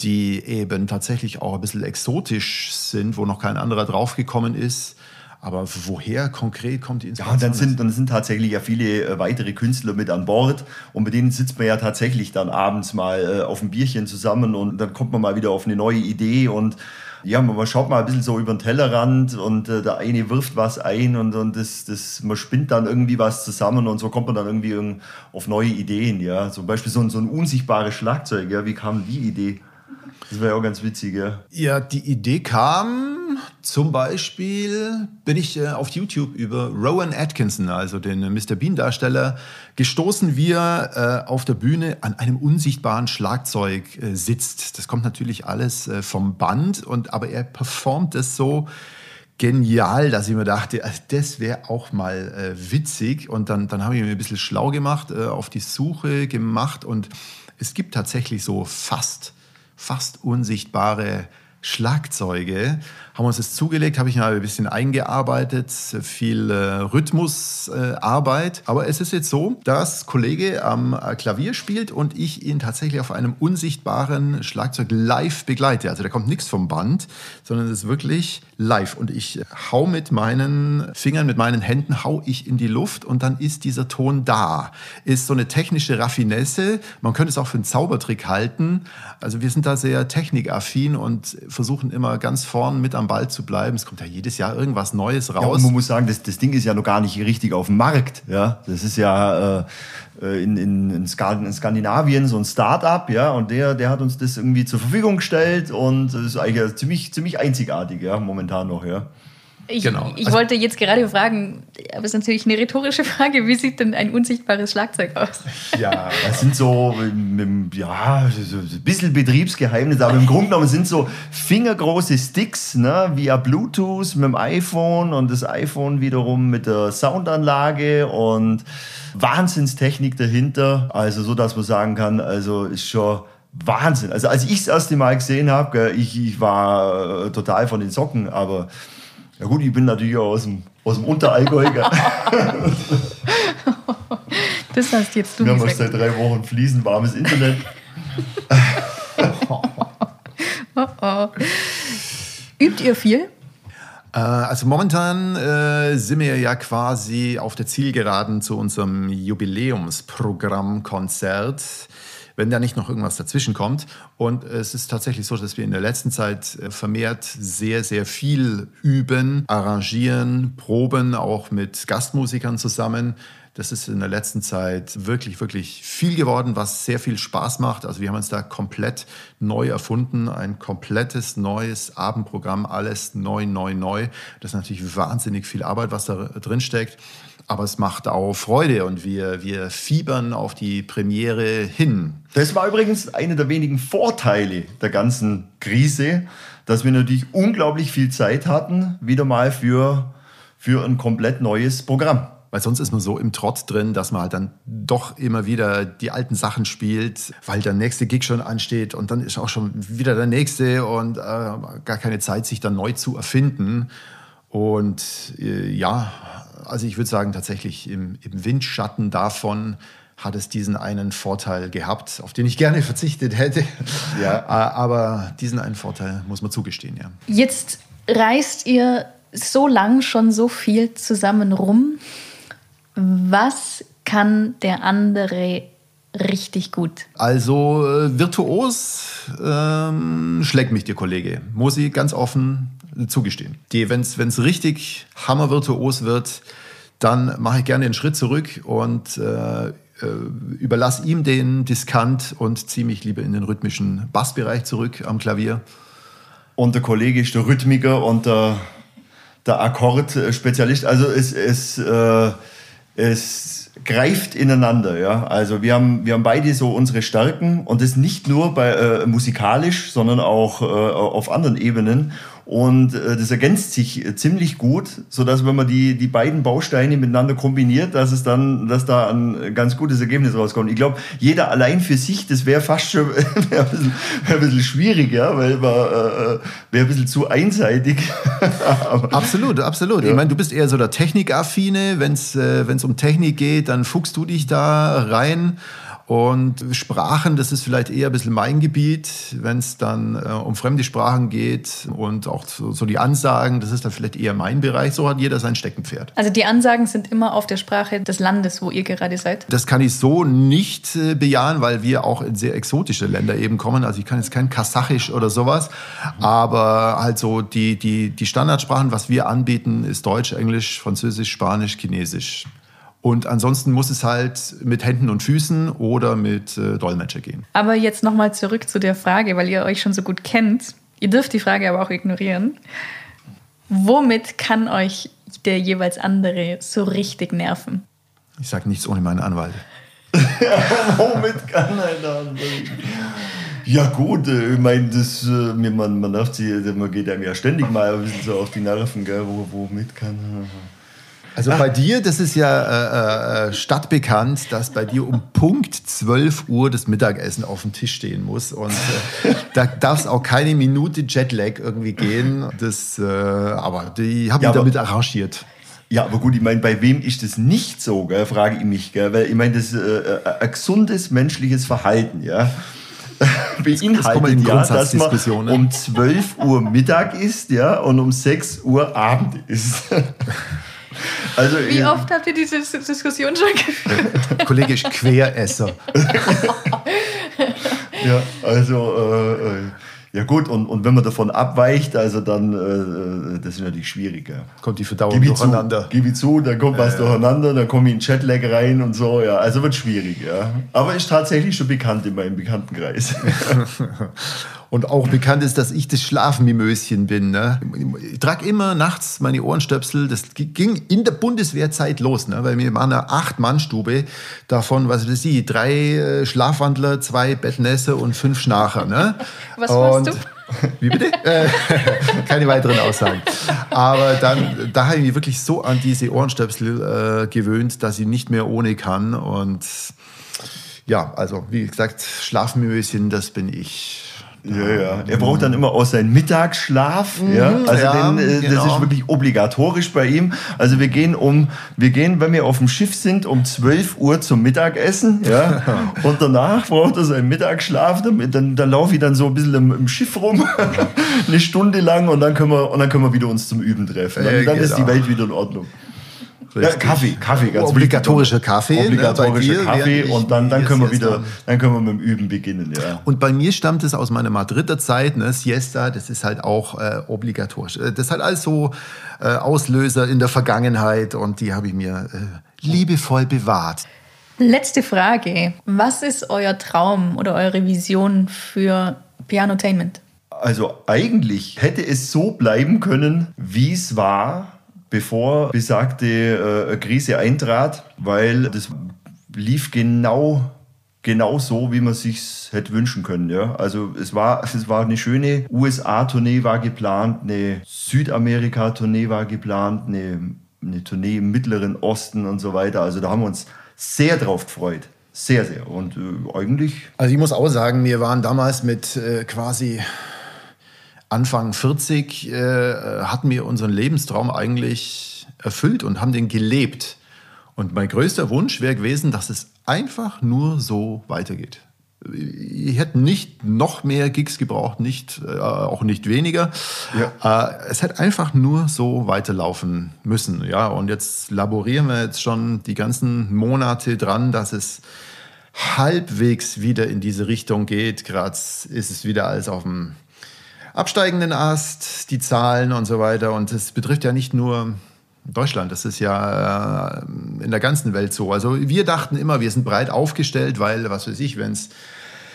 B: die eben tatsächlich auch ein bisschen exotisch sind, wo noch kein anderer draufgekommen ist. Aber woher konkret kommt die
C: Inspiration? Ja, dann sind, dann sind tatsächlich ja viele äh, weitere Künstler mit an Bord und mit denen sitzt man ja tatsächlich dann abends mal äh, auf ein Bierchen zusammen und dann kommt man mal wieder auf eine neue Idee und ja, man schaut mal ein bisschen so über den Tellerrand und äh, der eine wirft was ein und, und das, das, man spinnt dann irgendwie was zusammen und so kommt man dann irgendwie auf neue Ideen, ja. Zum Beispiel so ein, so ein unsichtbares Schlagzeug, ja. Wie kam die Idee? Das wäre auch ganz witzig, ja.
B: Ja, die Idee kam zum Beispiel, bin ich äh, auf YouTube über Rowan Atkinson, also den äh, Mr. Bean-Darsteller, gestoßen, wie er äh, auf der Bühne an einem unsichtbaren Schlagzeug äh, sitzt. Das kommt natürlich alles äh, vom Band, und, aber er performt es so genial, dass ich mir dachte, also das wäre auch mal äh, witzig. Und dann, dann habe ich mir ein bisschen schlau gemacht, auf die Suche gemacht und es gibt tatsächlich so fast fast unsichtbare Schlagzeuge. Haben uns das zugelegt, habe ich mal ein bisschen eingearbeitet, viel äh, Rhythmusarbeit. Äh, Aber es ist jetzt so, dass Kollege am äh, Klavier spielt und ich ihn tatsächlich auf einem unsichtbaren Schlagzeug live begleite. Also da kommt nichts vom Band, sondern es ist wirklich live. Und ich hau mit meinen Fingern, mit meinen Händen, hau ich in die Luft und dann ist dieser Ton da. Ist so eine technische Raffinesse. Man könnte es auch für einen Zaubertrick halten. Also wir sind da sehr technikaffin und versuchen immer ganz vorn mit am Ball zu bleiben. Es kommt ja jedes Jahr irgendwas Neues raus. Ja, und
C: man muss sagen, das, das Ding ist ja noch gar nicht richtig auf dem Markt. Ja, das ist ja äh, äh in, in, in, Skandinavien so ein Start-up, ja, und der, der hat uns das irgendwie zur Verfügung gestellt und das ist eigentlich ziemlich, ziemlich einzigartig, ja, momentan noch, ja.
A: Ich, genau. ich also, wollte jetzt gerade fragen, aber es ist natürlich eine rhetorische Frage, wie sieht denn ein unsichtbares Schlagzeug aus?
C: Ja, das sind so, ja, so ein bisschen Betriebsgeheimnis, aber im Grunde genommen sind so fingergroße Sticks ne, via Bluetooth mit dem iPhone und das iPhone wiederum mit der Soundanlage und Wahnsinnstechnik dahinter. Also so, dass man sagen kann, also ist schon Wahnsinn. Also als ich das erste Mal gesehen habe, ich, ich war äh, total von den Socken, aber ja gut, ich bin natürlich auch aus dem, aus dem Unterallgäu. [LAUGHS]
A: das hast jetzt du
C: Wir gesagt. haben seit drei Wochen fließend warmes Internet. [LAUGHS]
A: oh, oh. Übt ihr viel?
B: Äh, also momentan äh, sind wir ja quasi auf der Zielgeraden zu unserem Jubiläumsprogrammkonzert wenn da nicht noch irgendwas dazwischen kommt. Und es ist tatsächlich so, dass wir in der letzten Zeit äh, vermehrt sehr, sehr viel üben, arrangieren, proben, auch mit Gastmusikern zusammen. Das ist in der letzten Zeit wirklich, wirklich viel geworden, was sehr viel Spaß macht. Also wir haben uns da komplett neu erfunden, ein komplettes neues Abendprogramm, alles neu, neu, neu. Das ist natürlich wahnsinnig viel Arbeit, was da drin steckt. Aber es macht auch Freude und wir, wir fiebern auf die Premiere hin.
C: Das war übrigens einer der wenigen Vorteile der ganzen Krise, dass wir natürlich unglaublich viel Zeit hatten, wieder mal für, für ein komplett neues Programm.
B: Weil sonst ist man so im Trott drin, dass man halt dann doch immer wieder die alten Sachen spielt, weil der nächste Gig schon ansteht und dann ist auch schon wieder der nächste und äh, gar keine Zeit, sich dann neu zu erfinden. Und äh, ja, also ich würde sagen, tatsächlich im, im Windschatten davon hat es diesen einen Vorteil gehabt, auf den ich gerne [LAUGHS] verzichtet hätte. Ja. Aber diesen einen Vorteil muss man zugestehen, ja.
A: Jetzt reist ihr so lang schon so viel zusammen rum. Was kann der andere richtig gut?
B: Also äh, virtuos ähm, schlägt mich der Kollege, muss ich ganz offen zugestehen. Wenn es richtig hammervirtuos wird, dann mache ich gerne einen Schritt zurück und äh, äh, überlasse ihm den Diskant und ziehe mich lieber in den rhythmischen Bassbereich zurück am Klavier.
C: Und der Kollege ist der Rhythmiker und der, der Akkordspezialist. Also es, es äh, es greift ineinander, ja. Also wir haben, wir haben beide so unsere Stärken und das nicht nur bei, äh, musikalisch, sondern auch äh, auf anderen Ebenen. Und äh, das ergänzt sich äh, ziemlich gut, so dass wenn man die, die beiden Bausteine miteinander kombiniert, dass es dann, dass da ein ganz gutes Ergebnis rauskommt. Ich glaube, jeder allein für sich, das wäre fast schon [LAUGHS] wär ein, bisschen, wär ein bisschen schwierig, ja, weil man äh, äh wäre ein bisschen zu einseitig. [LAUGHS]
B: absolut, absolut. Ja. Ich meine, du bist eher so der Technikaffine. Wenn es äh, um Technik geht, dann fuchst du dich da rein. Und Sprachen, das ist vielleicht eher ein bisschen mein Gebiet, wenn es dann äh, um fremde Sprachen geht und auch so, so, die Ansagen, das ist dann vielleicht eher mein Bereich. So hat jeder sein Steckenpferd.
A: Also die Ansagen sind immer auf der Sprache des Landes, wo ihr gerade seid?
B: Das kann ich so nicht äh, bejahen, weil wir auch in sehr exotische Länder eben kommen. Also ich kann jetzt kein Kasachisch oder sowas, aber halt so die, die, die Standardsprachen, was wir anbieten, ist Deutsch, Englisch, Französisch, Spanisch, Chinesisch. Und ansonsten muss es halt mit Händen und Füßen oder mit äh, Dolmetscher gehen.
A: Aber jetzt nochmal zurück zu der Frage, weil ihr euch schon so gut kennt. Ihr dürft die Frage aber auch ignorieren. Womit kann euch der jeweils andere so richtig nerven?
B: Ich sage nichts ohne meinen Anwalt. [LAUGHS]
C: Womit kann ein andere? Ja gut, äh, ich meine, das, äh, man, man nervt sich, man geht einem ja ständig mal ein bisschen so auf die Nerven, gell? Wo, womit kann...
B: Also bei dir, das ist ja äh, äh, stadtbekannt, dass bei dir um Punkt 12 Uhr das Mittagessen auf dem Tisch stehen muss. Und äh, [LAUGHS] da darf es auch keine Minute Jetlag irgendwie gehen. Das, äh, aber die haben ja, damit arrangiert.
C: Ja, aber gut, ich meine, bei wem ist das nicht so, gell, frage ich mich. Gell? Weil ich meine, das äh, äh ein gesundes menschliches Verhalten, ja [LAUGHS] beinhaltet ja, dass man ne? um 12 Uhr Mittag isst ja, und um 6 Uhr Abend isst. [LAUGHS]
A: Also, Wie oft habt ihr diese Diskussion schon geführt?
B: Kollege ist Queresser. [LAUGHS]
C: ja, also äh, äh, ja gut, und, und wenn man davon abweicht, also dann, äh, das ist natürlich schwieriger.
B: Kommt die Verdauung gib durcheinander.
C: Zu, gib ich zu, dann kommt was durcheinander, dann komme ich in Chatlag rein und so, ja. Also wird schwierig, ja. Aber ist tatsächlich schon bekannt in meinem Bekanntenkreis. [LAUGHS]
B: Und auch bekannt ist, dass ich das Schlafmimöschen bin. Ne? Ich trage immer nachts meine Ohrenstöpsel. Das ging in der Bundeswehrzeit los, ne? weil wir waren eine Acht-Mann-Stube. Davon, was weiß ich, drei äh, Schlafwandler, zwei Bettnässe und fünf Schnarcher. Ne? [LAUGHS]
A: Was warst du? [LAUGHS]
B: Wie bitte? Äh, [LAUGHS] keine weiteren Aussagen. Aber dann, da habe ich mich wirklich so an diese Ohrenstöpsel äh, gewöhnt, dass ich nicht mehr ohne kann. Und ja, also wie gesagt, Schlafmöschen, das bin ich.
C: Ja, ja. Er braucht dann immer auch seinen Mittagsschlaf. Mhm, ja. Also ja, den, äh, genau. das ist wirklich obligatorisch bei ihm. Also wir gehen um, wir gehen, wenn wir auf dem Schiff sind, um 12 Uhr zum Mittagessen. Ja. [LAUGHS] und danach braucht er seinen Mittagsschlaf. Dann, dann, laufe ich dann so ein bisschen im, im Schiff rum, [LAUGHS] eine Stunde lang und dann können wir, und dann können wir wieder uns zum Üben treffen. Dann, dann ist die Welt wieder in Ordnung. Ja, Kaffee, Kaffee,
B: ganz Obligatorischer Kaffee.
C: Ne, Obligatorischer ne, Kaffee und dann, dann können wir wieder, dann können wir mit dem Üben beginnen, ja.
B: Und bei mir stammt es aus meiner Madrider Zeit, ne, Siesta, das ist halt auch äh, obligatorisch. Äh, das hat alles so äh, Auslöser in der Vergangenheit und die habe ich mir äh, liebevoll bewahrt.
A: Letzte Frage. Was ist euer Traum oder eure Vision für Pianotainment?
C: Also eigentlich hätte es so bleiben können, wie es war bevor besagte äh, Krise eintrat, weil das lief genau genau so, wie man sich hätte wünschen können. Ja? Also es war, [LAUGHS] es war eine schöne USA-Tournee war geplant, eine Südamerika-Tournee war geplant, eine, eine Tournee im Mittleren Osten und so weiter. Also da haben wir uns sehr drauf gefreut. Sehr, sehr. Und äh, eigentlich.
B: Also ich muss auch sagen, wir waren damals mit äh, quasi Anfang 40 äh, hatten wir unseren Lebenstraum eigentlich erfüllt und haben den gelebt. Und mein größter Wunsch wäre gewesen, dass es einfach nur so weitergeht. Ich hätte nicht noch mehr Gigs gebraucht, nicht, äh, auch nicht weniger. Ja. Äh, es hätte einfach nur so weiterlaufen müssen. Ja, und jetzt laborieren wir jetzt schon die ganzen Monate dran, dass es halbwegs wieder in diese Richtung geht. Gerade ist es wieder alles auf dem absteigenden Ast, die Zahlen und so weiter. Und es betrifft ja nicht nur Deutschland, das ist ja äh, in der ganzen Welt so. Also wir dachten immer, wir sind breit aufgestellt, weil, was weiß ich, wenn es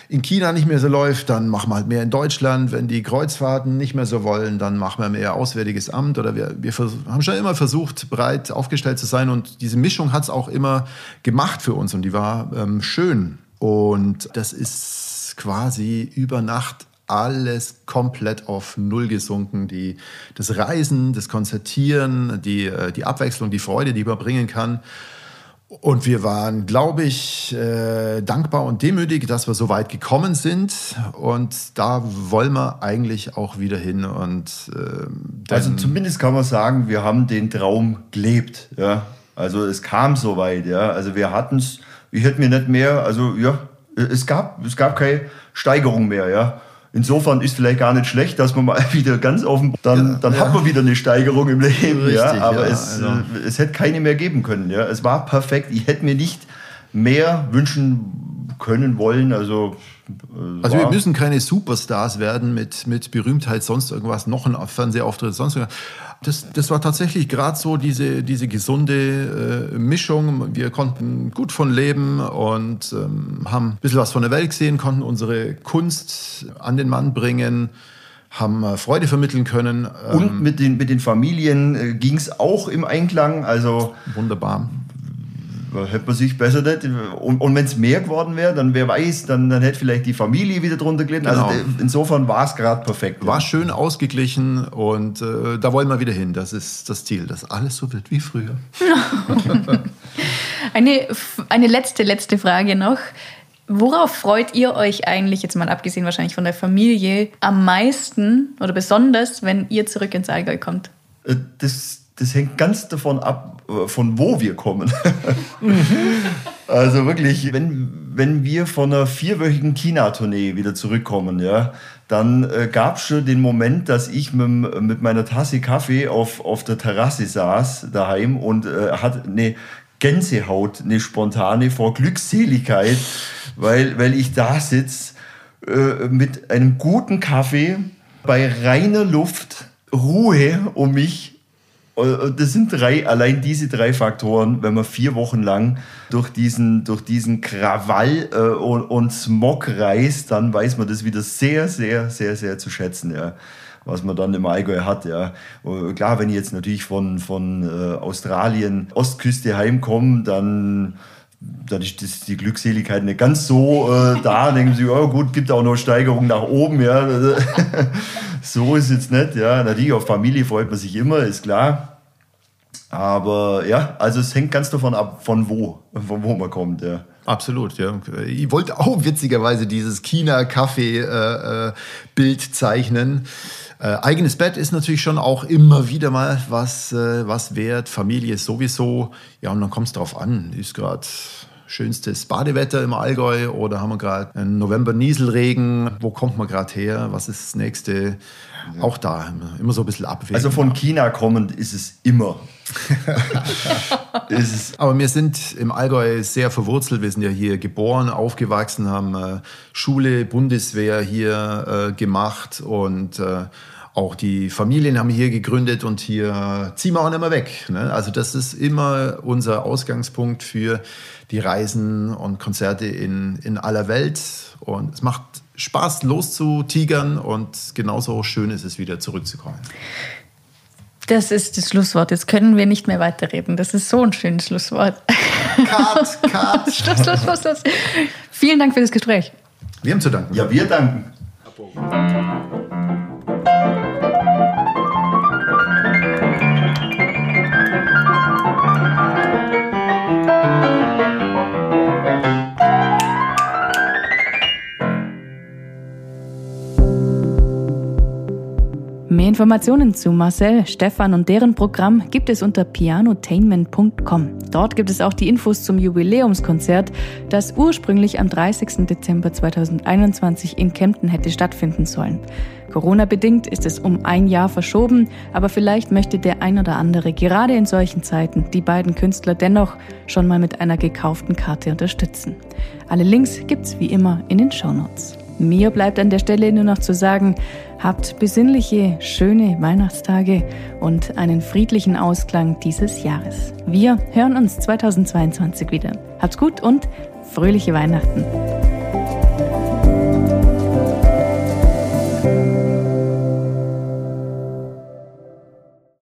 B: in China nicht mehr so läuft, dann machen wir halt mehr in Deutschland. Wenn die Kreuzfahrten nicht mehr so wollen, dann machen wir mehr Auswärtiges Amt. Oder wir, wir haben schon immer versucht, breit aufgestellt zu sein. Und diese Mischung hat es auch immer gemacht für uns und die war ähm, schön. Und das ist quasi über Nacht alles komplett auf Null gesunken. Die, das Reisen, das Konzertieren, die, äh, die Abwechslung, die Freude, die man bringen kann. Und wir waren, glaube ich, äh, dankbar und demütig, dass wir so weit gekommen sind. Und da wollen wir eigentlich auch wieder hin. Und,
C: äh, also zumindest kann man sagen, wir haben den Traum gelebt. Ja? Also es kam so weit. Ja? Also wir hatten es, ich hätte mir nicht mehr, also ja, es gab, es gab keine Steigerung mehr. Ja? Insofern ist vielleicht gar nicht schlecht, dass man mal [LAUGHS] wieder ganz offen, dann, ja, dann ja. hat man wieder eine Steigerung im Leben. Richtig, ja, aber ja, es, also. es hätte keine mehr geben können. Ja. Es war perfekt. Ich hätte mir nicht mehr wünschen können wollen. Also,
B: äh, also wir müssen keine Superstars werden mit, mit Berühmtheit, sonst irgendwas, noch ein Fernsehauftritt, sonst irgendwas. Das, das war tatsächlich gerade so diese, diese gesunde äh, Mischung. Wir konnten gut von leben und ähm, haben ein bisschen was von der Welt gesehen, konnten unsere Kunst an den Mann bringen haben äh, Freude vermitteln können.
C: Und ähm, mit den, mit den Familien äh, ging es auch im Einklang. Also
B: wunderbar
C: hätte man sich besser nicht. Und, und wenn es mehr geworden wäre, dann wer weiß, dann, dann hätte vielleicht die Familie wieder drunter gelitten. Also, genau. Also insofern war es gerade perfekt.
B: War ja. schön ausgeglichen und äh, da wollen wir wieder hin. Das ist das Ziel, dass alles so wird wie früher. [LAUGHS]
A: eine, eine letzte, letzte Frage noch. Worauf freut ihr euch eigentlich, jetzt mal abgesehen wahrscheinlich von der Familie, am meisten oder besonders, wenn ihr zurück ins Allgäu kommt?
C: Äh, das das hängt ganz davon ab, äh, von wo wir kommen. [LAUGHS] also wirklich, wenn, wenn wir von einer vierwöchigen China-Tournee wieder zurückkommen, ja, dann äh, gab es schon den Moment, dass ich mit, mit meiner Tasse Kaffee auf, auf der Terrasse saß daheim und äh, hatte eine Gänsehaut, eine spontane vor Glückseligkeit, weil, weil ich da sitze äh, mit einem guten Kaffee bei reiner Luft, Ruhe um mich das sind drei, allein diese drei Faktoren, wenn man vier Wochen lang durch diesen, durch diesen Krawall äh, und, und Smog reist, dann weiß man das wieder sehr, sehr, sehr, sehr zu schätzen, ja was man dann im Allgäu hat. Ja. Klar, wenn ich jetzt natürlich von, von äh, Australien, Ostküste heimkomme, dann, dann ist die Glückseligkeit nicht ganz so äh, da. Denken sie, oh gut, gibt auch noch Steigerung nach oben. Ja. [LAUGHS] so ist es jetzt nicht. Ja. Natürlich, auf Familie freut man sich immer, ist klar. Aber ja, also es hängt ganz davon ab, von wo, von wo man kommt. Ja.
B: Absolut, ja. Ich wollte auch witzigerweise dieses China-Kaffee-Bild zeichnen. Äh, eigenes Bett ist natürlich schon auch immer wieder mal was, äh, was wert. Familie sowieso. Ja, und dann kommt es drauf an. Ist gerade schönstes Badewetter im Allgäu oder haben wir gerade einen November-Nieselregen? Wo kommt man gerade her? Was ist das nächste? Auch da immer, immer, so ein bisschen abwägen.
C: Also von China kommend ist es immer. [LAUGHS]
B: ist es. Aber wir sind im Allgäu sehr verwurzelt. Wir sind ja hier geboren, aufgewachsen, haben äh, Schule, Bundeswehr hier äh, gemacht und äh, auch die Familien haben hier gegründet und hier ziehen wir auch nicht mehr weg. Ne? Also das ist immer unser Ausgangspunkt für die Reisen und Konzerte in, in aller Welt. Und es macht Spaß, loszutigern und genauso schön ist es, wieder zurückzukommen.
A: Das ist das Schlusswort. Jetzt können wir nicht mehr weiterreden. Das ist so ein schönes Schlusswort. Cut, [LAUGHS] cut. Schluss, Schluss, Schluss, Schluss. Vielen Dank für das Gespräch.
B: Wir haben zu danken.
C: Ja, wir danken.
A: Mehr Informationen zu Marcel, Stefan und deren Programm gibt es unter pianotainment.com. Dort gibt es auch die Infos zum Jubiläumskonzert, das ursprünglich am 30. Dezember 2021 in Kempten hätte stattfinden sollen. Corona-bedingt ist es um ein Jahr verschoben, aber vielleicht möchte der ein oder andere gerade in solchen Zeiten die beiden Künstler dennoch schon mal mit einer gekauften Karte unterstützen. Alle Links gibt's wie immer in den Shownotes. Mir bleibt an der Stelle nur noch zu sagen, habt besinnliche, schöne Weihnachtstage und einen friedlichen Ausklang dieses Jahres. Wir hören uns 2022 wieder. Habt's gut und fröhliche Weihnachten.